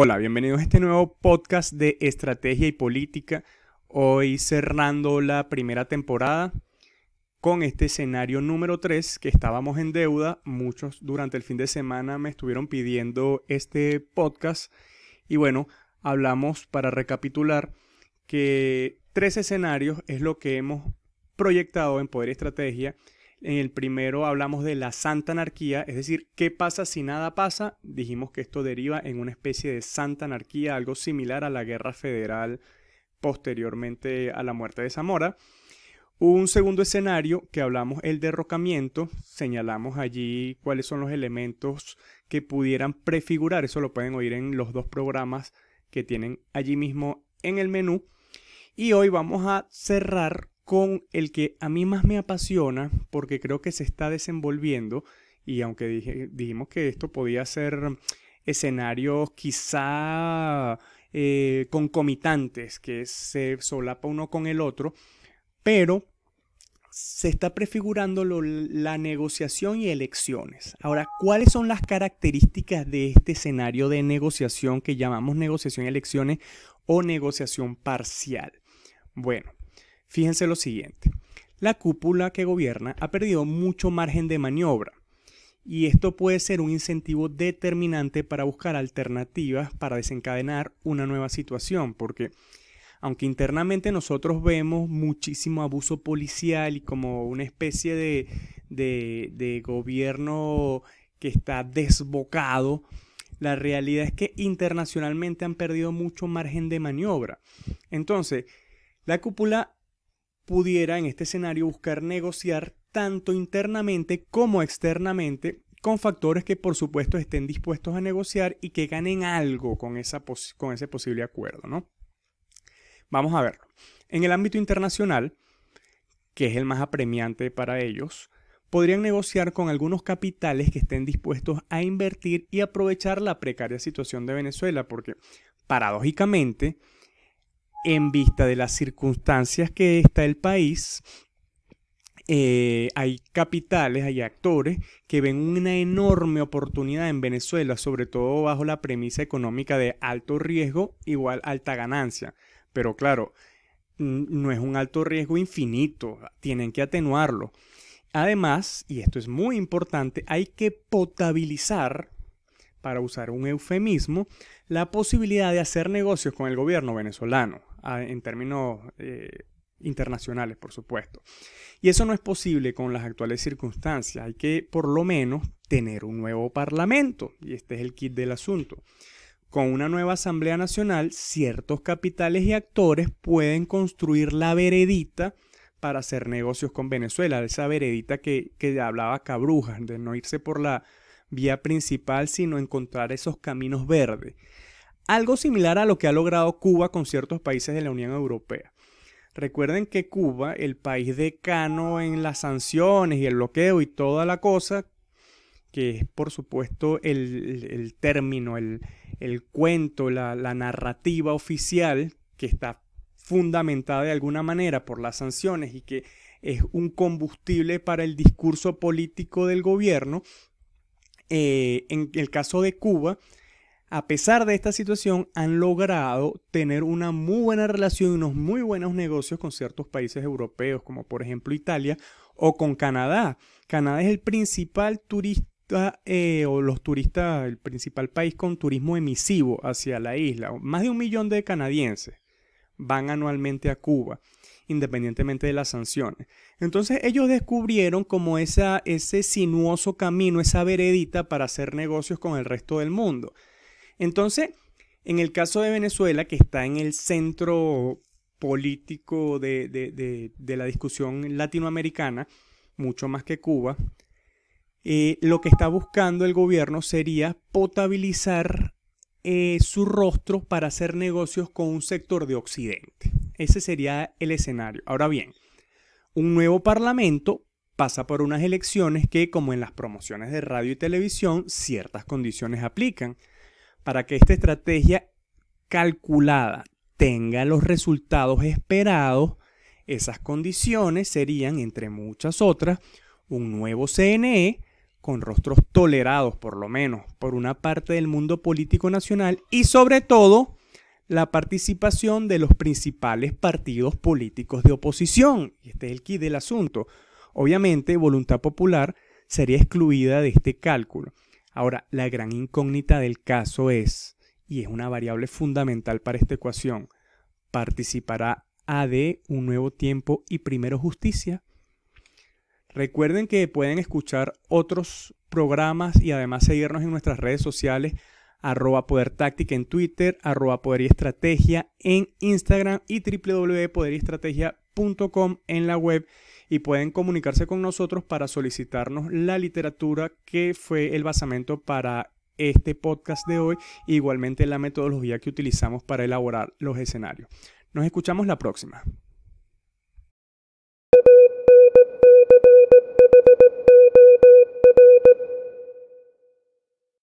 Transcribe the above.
Hola, bienvenidos a este nuevo podcast de estrategia y política. Hoy cerrando la primera temporada con este escenario número 3 que estábamos en deuda. Muchos durante el fin de semana me estuvieron pidiendo este podcast y bueno, hablamos para recapitular que tres escenarios es lo que hemos proyectado en Poder Estrategia en el primero hablamos de la santa anarquía, es decir, ¿qué pasa si nada pasa? Dijimos que esto deriva en una especie de santa anarquía, algo similar a la guerra federal posteriormente a la muerte de Zamora. Un segundo escenario que hablamos el derrocamiento, señalamos allí cuáles son los elementos que pudieran prefigurar, eso lo pueden oír en los dos programas que tienen allí mismo en el menú. Y hoy vamos a cerrar con el que a mí más me apasiona porque creo que se está desenvolviendo y aunque dijimos que esto podía ser escenarios quizá eh, concomitantes, que se solapa uno con el otro, pero se está prefigurando la negociación y elecciones. Ahora, ¿cuáles son las características de este escenario de negociación que llamamos negociación y elecciones o negociación parcial? Bueno, Fíjense lo siguiente. La cúpula que gobierna ha perdido mucho margen de maniobra y esto puede ser un incentivo determinante para buscar alternativas para desencadenar una nueva situación, porque aunque internamente nosotros vemos muchísimo abuso policial y como una especie de, de gobierno que está desbocado, la realidad es que internacionalmente han perdido mucho margen de maniobra. Entonces, la cúpula pudiera en este escenario buscar negociar tanto internamente como externamente con factores que por supuesto estén dispuestos a negociar y que ganen algo con, esa con ese posible acuerdo, ¿no? Vamos a verlo. En el ámbito internacional, que es el más apremiante para ellos, podrían negociar con algunos capitales que estén dispuestos a invertir y aprovechar la precaria situación de Venezuela, porque paradójicamente, en vista de las circunstancias que está el país, eh, hay capitales, hay actores que ven una enorme oportunidad en Venezuela, sobre todo bajo la premisa económica de alto riesgo igual alta ganancia. Pero claro, no es un alto riesgo infinito, tienen que atenuarlo. Además, y esto es muy importante, hay que potabilizar, para usar un eufemismo, la posibilidad de hacer negocios con el gobierno venezolano en términos eh, internacionales, por supuesto. Y eso no es posible con las actuales circunstancias. Hay que, por lo menos, tener un nuevo parlamento. Y este es el kit del asunto. Con una nueva Asamblea Nacional, ciertos capitales y actores pueden construir la veredita para hacer negocios con Venezuela, esa veredita que, que hablaba Cabrujas, de no irse por la vía principal, sino encontrar esos caminos verdes. Algo similar a lo que ha logrado Cuba con ciertos países de la Unión Europea. Recuerden que Cuba, el país decano en las sanciones y el bloqueo y toda la cosa, que es por supuesto el, término, el, cuento, la, narrativa oficial que está fundamentada de alguna manera por las sanciones y que es un combustible para el discurso político del gobierno, eh, en el caso de Cuba, a pesar de esta situación, han logrado tener una muy buena relación y unos muy buenos negocios con ciertos países europeos, como por ejemplo Italia o con Canadá. Canadá es el principal turista eh, o los turistas, el principal país con turismo emisivo hacia la isla. Más de un millón de canadienses van anualmente a Cuba, independientemente de las sanciones. Entonces ellos descubrieron como esa, ese sinuoso camino, esa veredita para hacer negocios con el resto del mundo. Entonces, en el caso de Venezuela, que está en el centro político de, la discusión latinoamericana, mucho más que Cuba, eh, lo que está buscando el gobierno sería potabilizar eh, su rostro para hacer negocios con un sector de Occidente. Ese sería el escenario. Ahora bien, un nuevo parlamento pasa por unas elecciones que, como en las promociones de radio y televisión, ciertas condiciones aplican para que esta estrategia calculada tenga los resultados esperados, esas condiciones serían, entre muchas otras, un nuevo CNE con rostros tolerados, por lo menos, por una parte del mundo político nacional y sobre todo la participación de los principales partidos políticos de oposición. Este es el kit del asunto. Obviamente, Voluntad Popular sería excluida de este cálculo. Ahora, la gran incógnita del caso es, y es una variable fundamental para esta ecuación, ¿participará AD, Un Nuevo Tiempo y Primero Justicia? Recuerden que pueden escuchar otros programas y además seguirnos en nuestras redes sociales arroba poder táctica en Twitter, arroba poder y estrategia en Instagram y www.poderiestrategia.com en la web y pueden comunicarse con nosotros para solicitarnos la literatura que fue el basamento para este podcast de hoy, igualmente la metodología que utilizamos para elaborar los escenarios. Nos escuchamos la próxima.